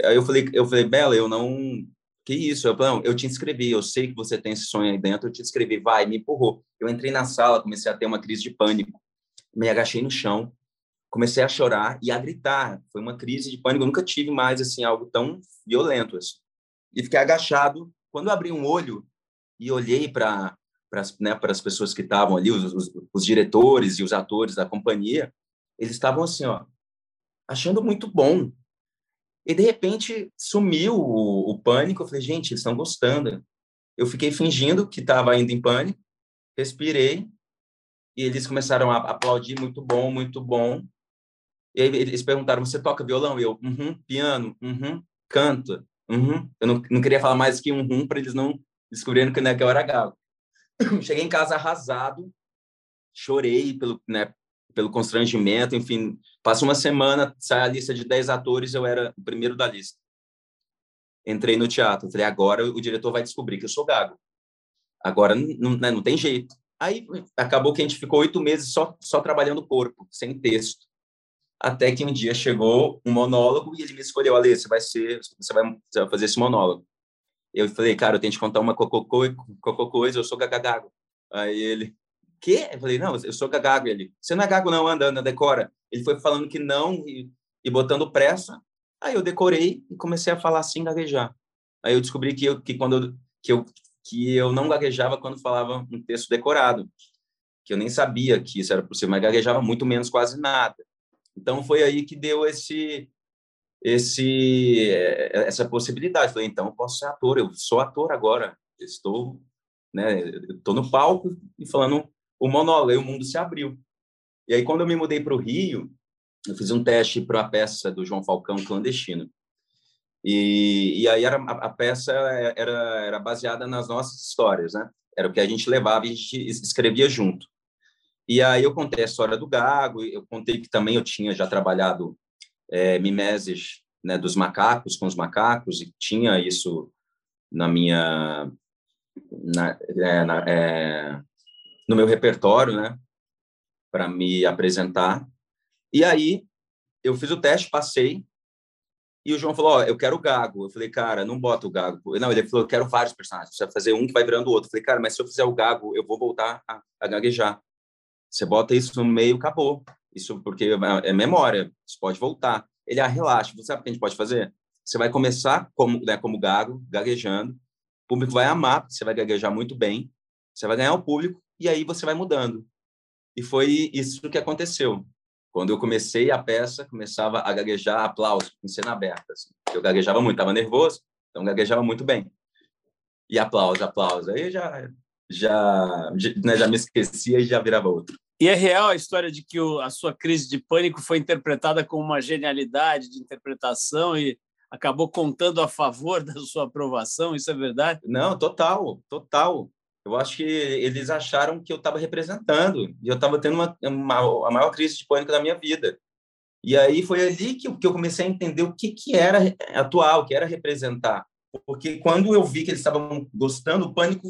Aí eu falei, eu falei, Bela, eu não, que isso? Eu falei, eu te inscrevi, eu sei que você tem esse sonho aí dentro, eu te inscrevi, vai, me empurrou. Eu entrei na sala, comecei a ter uma crise de pânico, me agachei no chão, comecei a chorar e a gritar. Foi uma crise de pânico. Eu nunca tive mais assim algo tão violento assim. E fiquei agachado. Quando abri um olho e olhei para para né, as pessoas que estavam ali, os, os, os, diretores e os atores da companhia, eles estavam assim, ó, achando muito bom. E de repente sumiu o, o pânico. Eu falei, gente, eles estão gostando. Eu fiquei fingindo que estava indo em pânico, respirei e eles começaram a aplaudir muito bom, muito bom. E aí eles perguntaram: você toca violão? E eu, uhum, piano, uhum, canto, uhum. Eu não, não queria falar mais que uhum para eles não descobrirem que, né, que eu era galo. (clears throat) Cheguei em casa arrasado, chorei pelo, né, pelo constrangimento, enfim. Passa uma semana, sai a lista de 10 atores, eu era o primeiro da lista. Entrei no teatro, falei, agora o diretor vai descobrir que eu sou gago. Agora não, né, não tem jeito. Aí acabou que a gente ficou oito meses só, só trabalhando o corpo, sem texto até que um dia chegou um monólogo e ele me escolheu, Ale, você vai ser, você vai, você vai fazer esse monólogo. Eu falei, cara, eu tenho que contar uma cocô, cocô coisa, eu sou gagagago. Aí ele, quê? Eu falei, não, eu sou gagago. Ele, você não é gago não, anda, anda, decora. Ele foi falando que não e, e botando pressa. Aí eu decorei e comecei a falar assim, gaguejar. Aí eu descobri que, eu, que quando eu, que eu que eu não gaguejava quando falava um texto decorado, que eu nem sabia que isso era possível, mas gaguejava muito menos, quase nada. Então foi aí que deu esse esse eh, essa possibilidade. Falei, então eu posso ser ator, eu sou ator agora. Estou, né, estou no palco e falando o aí o mundo se abriu. E aí quando eu me mudei para o Rio, eu fiz um teste para a peça do João Falcão clandestino. E, e aí era, a, a, peça era, era baseada nas nossas histórias, né? Era o que a gente levava e a gente escrevia junto. E aí eu contei a história do Gago, eu contei que também eu tinha já trabalhado é, mimeses né, dos macacos com os macacos e tinha isso na minha na, é, na, é, no meu repertório, né, para me apresentar. E aí eu fiz o teste, passei e o João falou: Ó, eu quero o Gago. Eu falei, cara, não bota o Gago. Não, ele falou: eu quero vários personagens. Vai fazer um que vai virando o outro. Eu falei, cara, mas se eu fizer o Gago, eu vou voltar a, a gaguejar. Você bota isso no meio, acabou. Isso porque é, é memória, você pode voltar. Ele, ah, relaxa, você sabe o que a gente pode fazer? Você vai começar como, né, como gago, gaguejando, o público vai amar, você vai gaguejar muito bem, você vai ganhar o público, e aí você vai mudando. E foi isso que aconteceu. Quando eu comecei a peça, começava a gaguejar aplauso, em cena aberta. Assim. Eu gaguejava muito, estava nervoso, então gaguejava muito bem. E aplauso, aplauso. Aí já já, né, já me esquecia e já virava outro. E é real a história de que o, a sua crise de pânico foi interpretada como uma genialidade de interpretação e acabou contando a favor (laughs) da sua aprovação? Isso é verdade? Não, total, total. Eu acho que eles acharam que eu estava representando e eu estava tendo uma, uma, a maior crise de pânico da minha vida. E aí foi ali que, que eu comecei a entender o que, que era atuar, o que era representar. Porque quando eu vi que eles estavam gostando, o pânico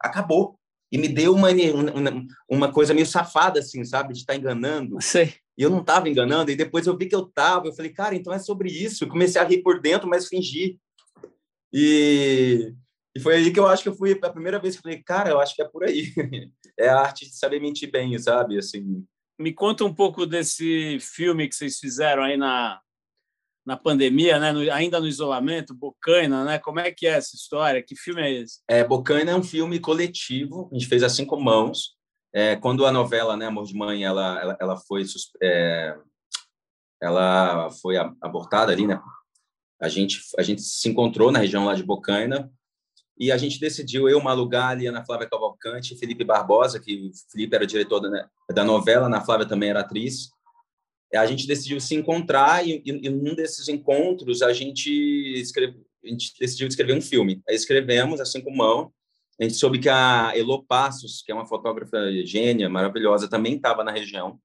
acabou. E me deu uma, uma, uma coisa meio safada, assim, sabe? De estar enganando. Sei. E eu não estava enganando. E depois eu vi que eu estava. Eu falei, cara, então é sobre isso. Eu comecei a rir por dentro, mas fingi. E, e foi aí que eu acho que eu fui a primeira vez que eu falei, cara, eu acho que é por aí. (laughs) é a arte de saber mentir bem, sabe? Assim. Me conta um pouco desse filme que vocês fizeram aí na, na pandemia, né? No, ainda no isolamento, Bocaina, né? Como é que é essa história? Que filme é esse? É, Bocaina é um filme coletivo, a gente fez a cinco mãos. É, quando a novela, né, Amor de Mãe, ela, ela, ela foi é, ela foi abortada ali, né? A gente a gente se encontrou na região lá de Bocaina e a gente decidiu eu, Malu Gali, Ana Flávia Cavalcante, Felipe Barbosa, que o Felipe era diretor da, da novela, Ana Flávia também era atriz a gente decidiu se encontrar e, e, num desses encontros a gente, escreve, a gente decidiu escrever um filme. Aí escrevemos, assim com mão. A gente soube que a Elo Passos, que é uma fotógrafa gênia, maravilhosa, também estava na região.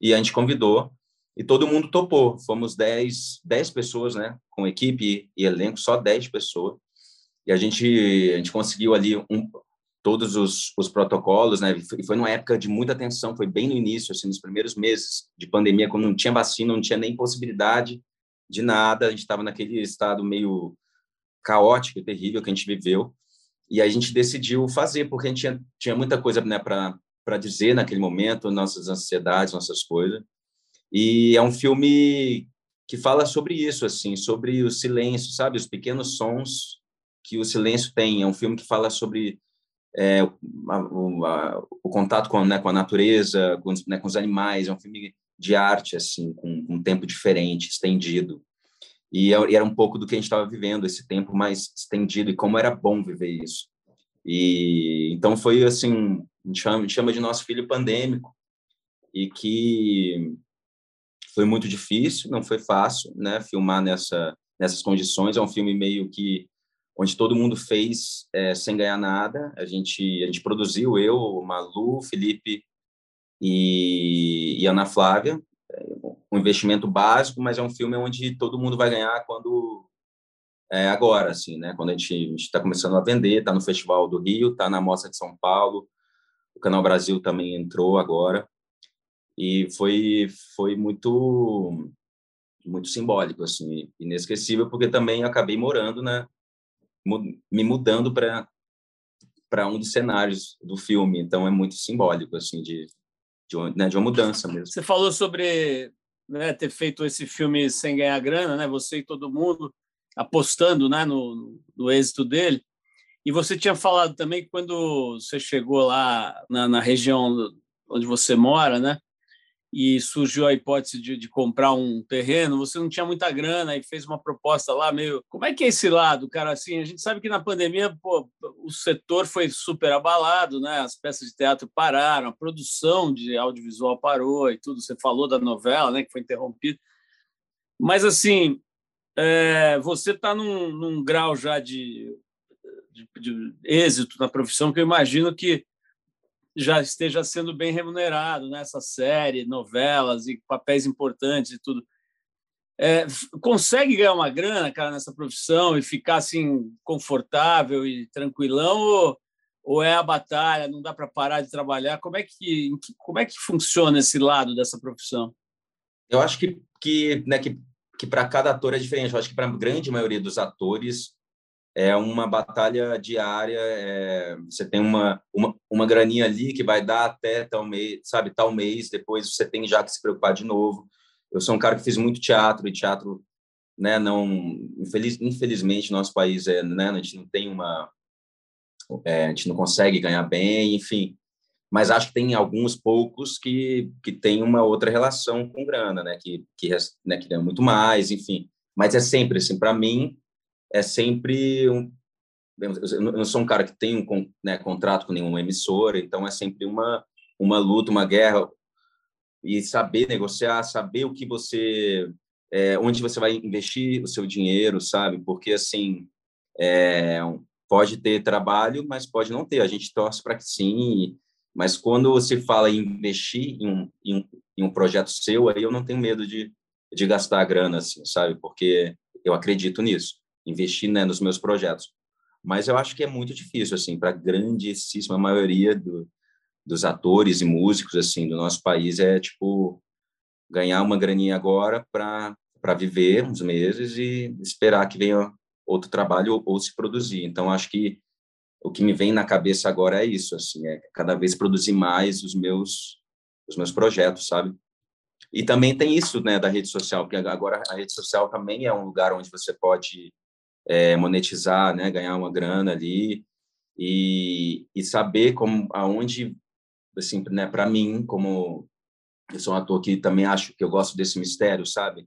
E a gente convidou e todo mundo topou. Fomos 10, 10 pessoas, né, com equipe e elenco, só 10 pessoas. E a gente, a gente conseguiu ali um, todos os, os protocolos, né? E foi numa época de muita tensão, foi bem no início, assim, nos primeiros meses de pandemia, quando não tinha vacina, não tinha nem possibilidade de nada, a gente estava naquele estado meio caótico terrível que a gente viveu, e a gente decidiu fazer, porque a gente tinha, tinha muita coisa né, para dizer naquele momento, nossas ansiedades, nossas coisas, e é um filme que fala sobre isso, assim, sobre o silêncio, sabe, os pequenos sons que o silêncio tem, é um filme que fala sobre é, a, a, o contato com, né, com a natureza, com, né, com, os animais, é um filme de arte, assim, com, com um tempo diferente, estendido. E é, era um pouco do que a gente estava vivendo, esse tempo mais estendido, e como era bom viver isso. E então foi assim, a gente chama, a gente chama de nosso filho pandêmico, e que foi muito difícil, não foi fácil, né, filmar nessa nessas condições. É um filme meio que onde todo mundo fez é, sem ganhar nada. A gente, a gente produziu, eu, Malu, Felipe e, e Ana Flávia, um investimento básico, mas é um filme onde todo mundo vai ganhar quando é agora, assim, né? Quando a gente está começando a vender, está no Festival do Rio, está na Mostra de São Paulo, o Canal Brasil também entrou agora e foi foi muito muito simbólico, assim, inesquecível, porque também acabei morando, né, me mudando para para um dos cenários do filme. Então é muito simbólico assim de de né, de uma mudança mesmo. Você falou sobre né, ter feito esse filme sem ganhar grana, né? Você e todo mundo apostando, né, no, no êxito dele. E você tinha falado também que quando você chegou lá na, na região onde você mora, né? E surgiu a hipótese de, de, comprar um terreno, você não tinha muita grana e fez uma proposta lá meio. Como é que é esse lado, cara? Assim, a gente sabe que na pandemia pô, o setor foi super abalado, né? As peças de teatro pararam, a produção de audiovisual parou e tudo. Você falou da novela, né? Que foi interrompida. Mas assim, é, você está num, num, grau já de, de, de êxito na profissão que eu imagino que já esteja sendo bem remunerado nessa né? série, novelas e papéis importantes e tudo. É, consegue ganhar uma grana, cara, nessa profissão e ficar assim confortável e tranquilão ou, ou é a batalha? Não dá para parar de trabalhar? Como é que como é que funciona esse lado dessa profissão? Eu acho que que, né, que, que para cada ator é diferente. Eu acho que para a grande maioria dos atores é uma batalha diária. É, você tem uma, uma, uma graninha ali que vai dar até tal mês, sabe, tal mês, depois você tem já que se preocupar de novo. Eu sou um cara que fiz muito teatro e teatro, né, não, infeliz, infelizmente, nosso país é, né, a gente não tem uma, é, a gente não consegue ganhar bem, enfim. Mas acho que tem alguns poucos que que tem uma outra relação com grana, né, que que, né, que muito mais, enfim. Mas é sempre assim, para mim, é sempre um. Eu não sou um cara que tem um né, contrato com nenhuma emissora, então é sempre uma, uma luta, uma guerra. E saber negociar, saber o que você. É, onde você vai investir o seu dinheiro, sabe? Porque, assim, é, pode ter trabalho, mas pode não ter. A gente torce para que sim, mas quando você fala em investir em um, em um, em um projeto seu, aí eu não tenho medo de, de gastar a grana, assim, sabe? Porque eu acredito nisso investir né, nos meus projetos. Mas eu acho que é muito difícil, assim, para a grandíssima maioria do, dos atores e músicos, assim, do nosso país, é, tipo, ganhar uma graninha agora para viver uns meses e esperar que venha outro trabalho ou, ou se produzir. Então, acho que o que me vem na cabeça agora é isso, assim, é cada vez produzir mais os meus os meus projetos, sabe? E também tem isso, né, da rede social, porque agora a rede social também é um lugar onde você pode é, monetizar, né, ganhar uma grana ali e, e saber como aonde assim, né, para mim, como eu sou um ator que também acho que eu gosto desse mistério, sabe?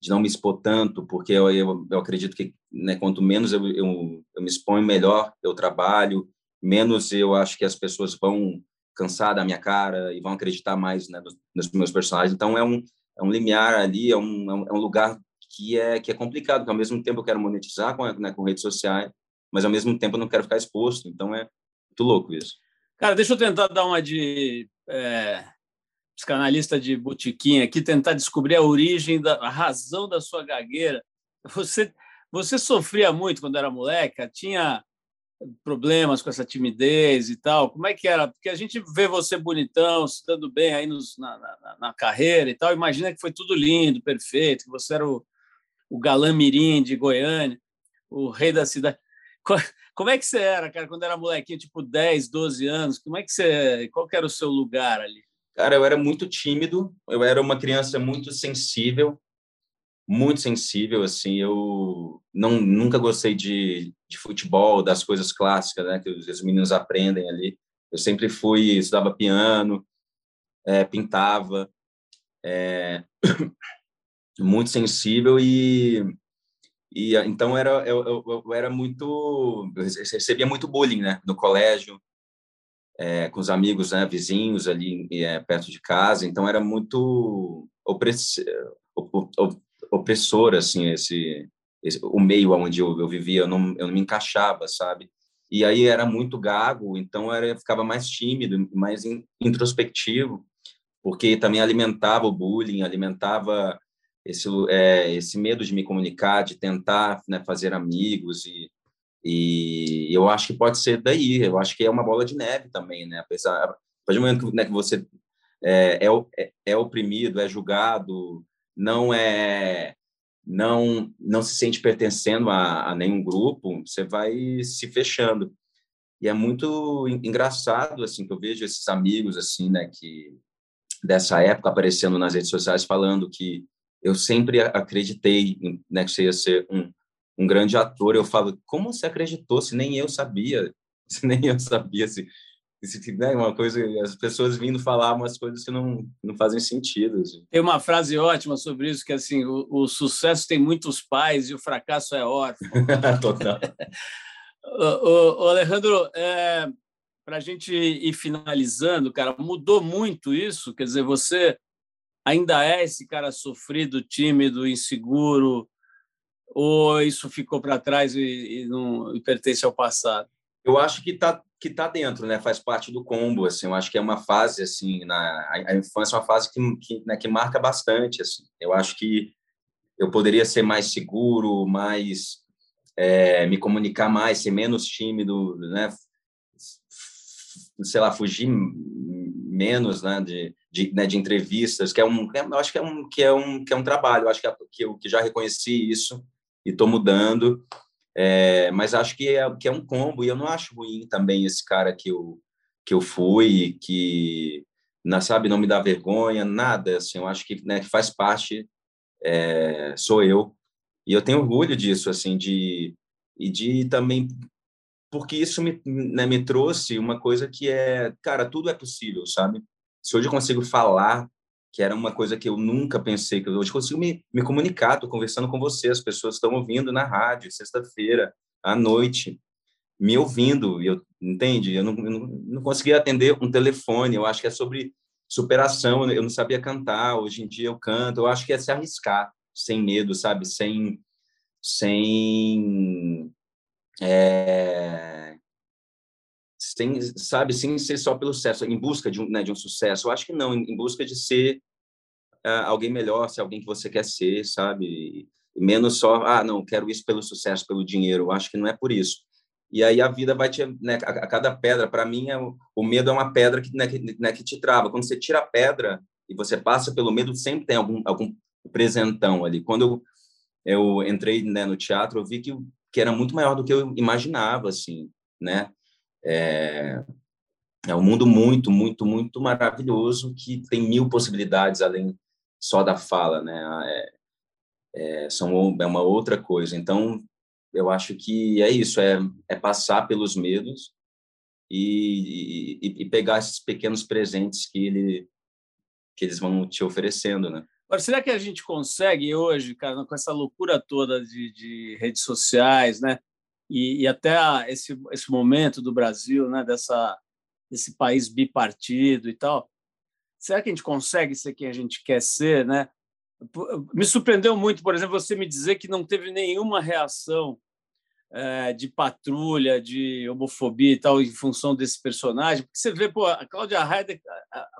De não me expor tanto, porque eu, eu, eu acredito que né, quanto menos eu, eu, eu me exponho, melhor eu trabalho, menos eu acho que as pessoas vão cansar da minha cara e vão acreditar mais né, nos, nos meus personagens. Então, é um, é um limiar ali, é um, é um lugar que é que é complicado, porque ao mesmo tempo eu quero monetizar com, né, com redes sociais, mas ao mesmo tempo eu não quero ficar exposto. Então é muito louco isso. Cara, deixa eu tentar dar uma de é, psicanalista de botiquim aqui, tentar descobrir a origem, da, a razão da sua gagueira. Você, você sofria muito quando era moleca? Tinha problemas com essa timidez e tal? Como é que era? Porque a gente vê você bonitão, se dando bem aí nos, na, na, na, carreira e tal, imagina que foi tudo lindo, perfeito, que você era o, o galã mirim de Goiânia, o rei da cidade. Como é que você era, cara, quando era molequinho, tipo 10, 12 anos? Como é que você, qual que era o seu lugar ali? Cara, eu era muito tímido, eu era uma criança muito sensível, muito sensível, assim, eu não nunca gostei de, de futebol, das coisas clássicas, né, que os, os meninos aprendem ali. Eu sempre fui, estudava piano, é, pintava, é... muito sensível e e então era eu, eu, eu, era muito eu recebia muito bullying né no colégio é, com os amigos né vizinhos ali é, perto de casa então era muito opress, opressor assim esse, esse, o meio onde eu, eu vivia eu não eu não me encaixava sabe? E aí era muito gago então era ficava mais tímido mais introspectivo porque também alimentava o bullying alimentava esse, é, esse medo de me comunicar, de tentar né, fazer amigos e, e eu acho que pode ser daí. Eu acho que é uma bola de neve também, né? Apesar, a do momento que, né, que você é, é, é, é oprimido, é julgado, não é não não se sente pertencendo a, a, nenhum grupo, você vai se fechando. E é muito engraçado assim que eu vejo esses amigos assim, né, que dessa época aparecendo nas redes sociais falando que eu sempre acreditei né, que você ia ser um, um grande ator. Eu falo, como você acreditou se nem eu sabia? (laughs) Se nem eu sabia se, se né, uma coisa, as pessoas vindo falar umas coisas que não, não fazem sentido. Assim. Tem uma frase ótima sobre isso que assim, o, o sucesso tem muitos pais e o fracasso é órfão. (laughs) Total. o, o, Alejandro, é, para a gente ir finalizando, cara, mudou muito isso. Quer dizer, você ainda é esse cara sofrido, tímido, inseguro, ou isso ficou para trás e, e não e pertence ao passado? Eu acho que está que tá dentro, né? Faz parte do combo, assim. Eu acho que é uma fase, assim, na a, infância é uma fase que que, né, que marca bastante, assim. Eu acho que eu poderia ser mais seguro, mais é, me comunicar mais, ser menos tímido, né? Sei lá, fugir menos, né? De, de, né, de entrevistas, que é um, eu acho que é um que é um que é um trabalho. Eu acho que, é, que eu que já reconheci isso e estou mudando. É, mas acho que é, que é um combo e eu não acho ruim também esse cara que eu que eu fui que não sabe não me dá vergonha nada assim eu acho que, né, que faz parte é, sou eu e eu tenho orgulho disso assim de e de também porque isso me né, me trouxe uma coisa que é cara tudo é possível sabe se hoje eu consigo falar que era uma coisa que eu nunca pensei que eu hoje consigo me, me comunicar, estou conversando com você, as pessoas estão ouvindo na rádio, sexta-feira, à noite, me ouvindo, eu, entende? Eu não, eu não conseguia atender um telefone, eu acho que é sobre superação, eu não sabia cantar, hoje em dia eu canto, eu acho que é se arriscar, sem medo, sabe? Sem, sem é, sem, sabe, sem ser só pelo sucesso, em busca de um, né, de um sucesso. Eu acho que não, em, busca de ser uh, alguém melhor, ser alguém que você quer ser, sabe? E, menos só, ah, não, quero isso pelo sucesso, pelo dinheiro. Eu acho que não é por isso. E aí a vida vai te, né, a, a cada pedra, para mim, é, o medo é uma pedra que, né, que, né, que te trava. Quando você tira a pedra e você passa pelo medo, sempre tem algum, algum presentão ali. Quando eu, eu entrei né, no teatro, eu vi que, que era muito maior do que eu imaginava, assim, né? É, é um mundo muito, muito, muito maravilhoso que tem mil possibilidades além só da fala, né? É, é, são, é uma outra coisa. Então, eu acho que é isso, é, é passar pelos medos e, e, e, pegar esses pequenos presentes que, ele, que eles vão te oferecendo, né? Agora, será que a gente consegue hoje, cara, com essa loucura toda de, de redes sociais, né? E, e até esse, esse momento do Brasil, né, dessa, desse país bipartido e tal, será que a gente consegue ser quem a gente quer ser? Né? Me surpreendeu muito, por exemplo, você me dizer que não teve nenhuma reação é, de patrulha, de homofobia e tal, em função desse personagem, porque você vê, pô, a Cláudia Raia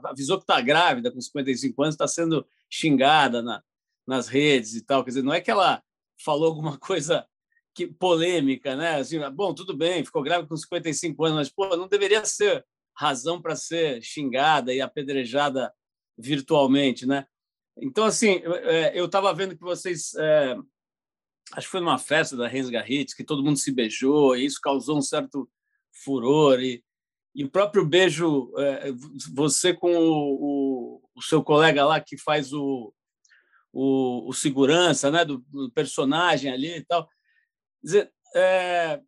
avisou que está grávida, com 55 anos, está sendo xingada na, nas redes e tal, quer dizer, não é que ela falou alguma coisa que polêmica, né? Assim, bom, tudo bem, ficou grávida com 55 anos, mas pô, não deveria ser razão para ser xingada e apedrejada virtualmente, né? Então, assim, eu estava é, vendo que vocês, é, acho que foi numa festa da Renz Garritz, que todo mundo se beijou, e isso causou um certo furor, e, e o próprio beijo, é, você com o, o, o, seu colega lá que faz o, o, o segurança, né, do, do personagem ali e tal, dizer, é,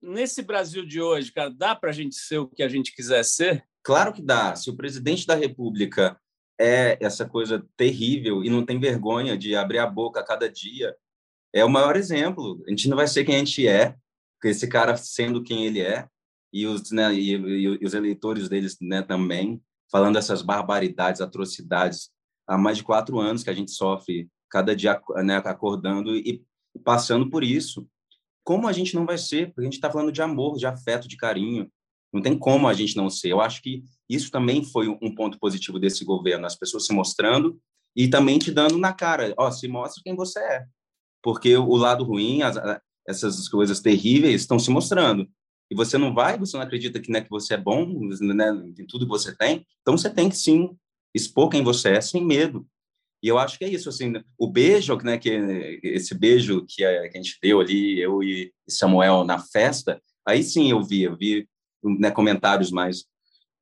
nesse Brasil de hoje, cara, dá para a gente ser o que a gente quiser ser? Claro que dá. Se o presidente da República é essa coisa terrível e não tem vergonha de abrir a boca a cada dia, é o maior exemplo. A gente não vai ser quem a gente é, esse cara sendo quem ele é, e os, né, e, e os eleitores deles né, também, falando essas barbaridades, atrocidades, há mais de quatro anos que a gente sofre cada dia né, acordando e passando por isso como a gente não vai ser? Porque a gente está falando de amor, de afeto, de carinho. Não tem como a gente não ser. Eu acho que isso também foi um ponto positivo desse governo, as pessoas se mostrando e também te dando na cara, ó, se mostra quem você é. Porque o lado ruim, as, essas coisas terríveis estão se mostrando. E você não vai, você não acredita que, né, que você é bom, né, em tudo que você tem. Então você tem que sim expor quem você é sem medo. E eu acho que é isso, assim, o beijo, né, que esse beijo que a, que a gente deu ali, eu e Samuel na festa, aí sim eu vi, eu vi né, comentários mais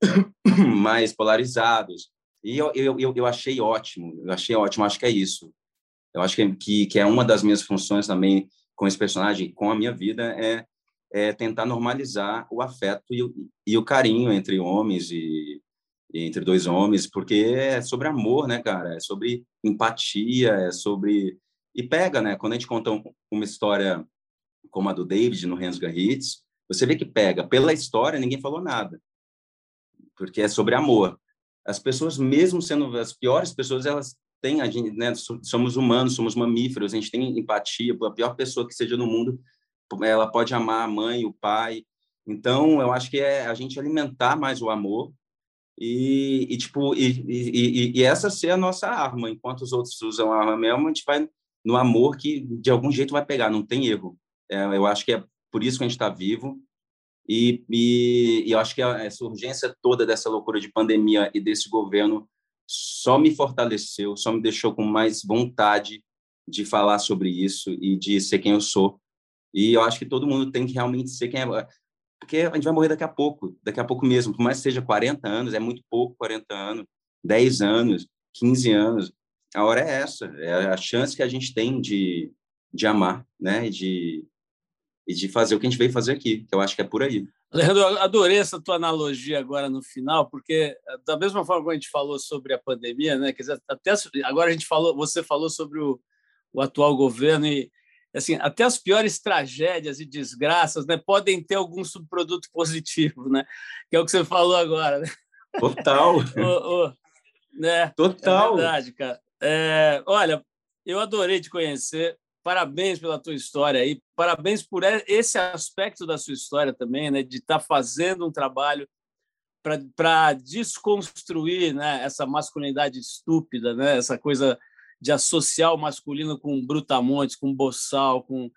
(coughs) mais polarizados. E eu, eu, eu achei ótimo, eu achei ótimo, acho que é isso. Eu acho que, que, que é uma das minhas funções também com esse personagem, com a minha vida, é, é tentar normalizar o afeto e o, e o carinho entre homens e, entre dois homens, porque é sobre amor, né, cara? É sobre empatia, é sobre e pega, né? Quando a gente conta uma história como a do David no Rensga Hits, você vê que pega. Pela história, ninguém falou nada, porque é sobre amor. As pessoas, mesmo sendo as piores pessoas, elas têm a gente, né? Somos humanos, somos mamíferos, a gente tem empatia. A pior pessoa que seja no mundo, ela pode amar a mãe, o pai. Então, eu acho que é a gente alimentar mais o amor e, e tipo e, e, e, essa ser a nossa arma. Enquanto os outros usam a arma mesmo, a gente vai no amor que de algum jeito vai pegar, não tem erro. É, eu acho que é por isso que a gente está vivo. E, e, eu acho que essa urgência toda dessa loucura de pandemia e desse governo só me fortaleceu, só me deixou com mais vontade de falar sobre isso e de ser quem eu sou. E eu acho que todo mundo tem que realmente ser quem é. Porque a gente vai morrer daqui a pouco, daqui a pouco mesmo. Por mais que seja 40 anos, é muito pouco 40 anos, 10 anos, 15 anos. A hora é essa, é a chance que a gente tem de, de amar, né? E de, e de fazer o que a gente veio fazer aqui, que eu acho que é por aí. Leandro, adorei essa tua analogia agora no final, porque eh, da mesma forma que a gente falou sobre a pandemia, né? Quer dizer, até agora a gente falou, você falou sobre o, o atual governo e assim, até as piores tragédias e desgraças, né, podem ter algum subproduto (laughs) positivo, né? Que é o que você falou agora. Né? Total. (laughs) o, o, né? Total. É verdade, cara. É, olha, eu adorei te conhecer parabéns pela tua história aí, parabéns por esse aspecto da sua história também, né, de estar tá fazendo um trabalho para desconstruir né, essa masculinidade estúpida, né, essa coisa de associar o masculino com brutamontes, com boçal, com,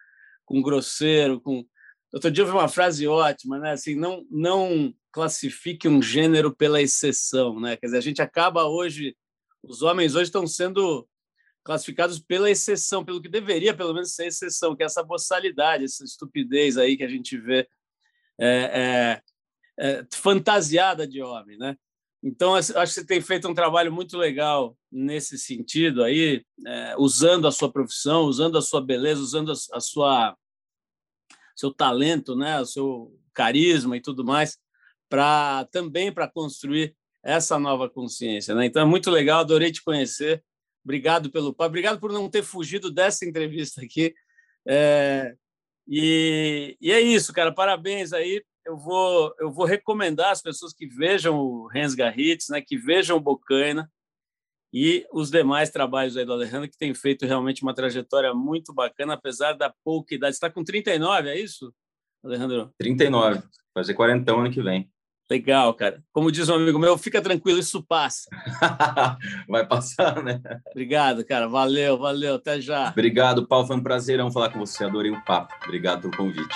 com grosseiro, com Outro dia eu vi uma frase ótima, né? Assim, não não classifique um gênero pela exceção, né? Quer dizer, a gente acaba hoje, os homens hoje estão sendo classificados pela exceção, pelo que deveria pelo menos ser exceção, que é essa boçalidade, essa estupidez aí que a gente vê é, é, é, fantasiada de homem, né? Então acho que você tem feito um trabalho muito legal nesse sentido aí, é, usando a sua profissão, usando a sua beleza, usando a, a sua seu talento, né, o seu carisma e tudo mais, para também para construir essa nova consciência, né? Então é muito legal, adorei te conhecer. Obrigado pelo obrigado por não ter fugido dessa entrevista aqui. É, e, e, é isso, cara. Parabéns aí. Eu vou, eu vou recomendar as pessoas que vejam o Hans Garritz, né, que vejam o Bocaina e os demais trabalhos aí do Alejandro, que tem feito realmente uma trajetória muito bacana, apesar da pouca idade. Você está com 39, é isso, Alejandro? 39. Fazer 40 ano que vem. Legal, cara. Como diz um amigo meu, fica tranquilo, isso passa. (laughs) Vai passar, né? Obrigado, cara. Valeu, valeu. Até já. Obrigado, Paulo. Foi um prazerão falar com você. Adorei o papo. Obrigado pelo convite.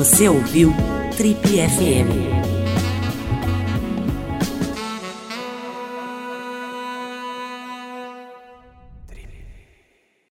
Você ouviu Trip FM.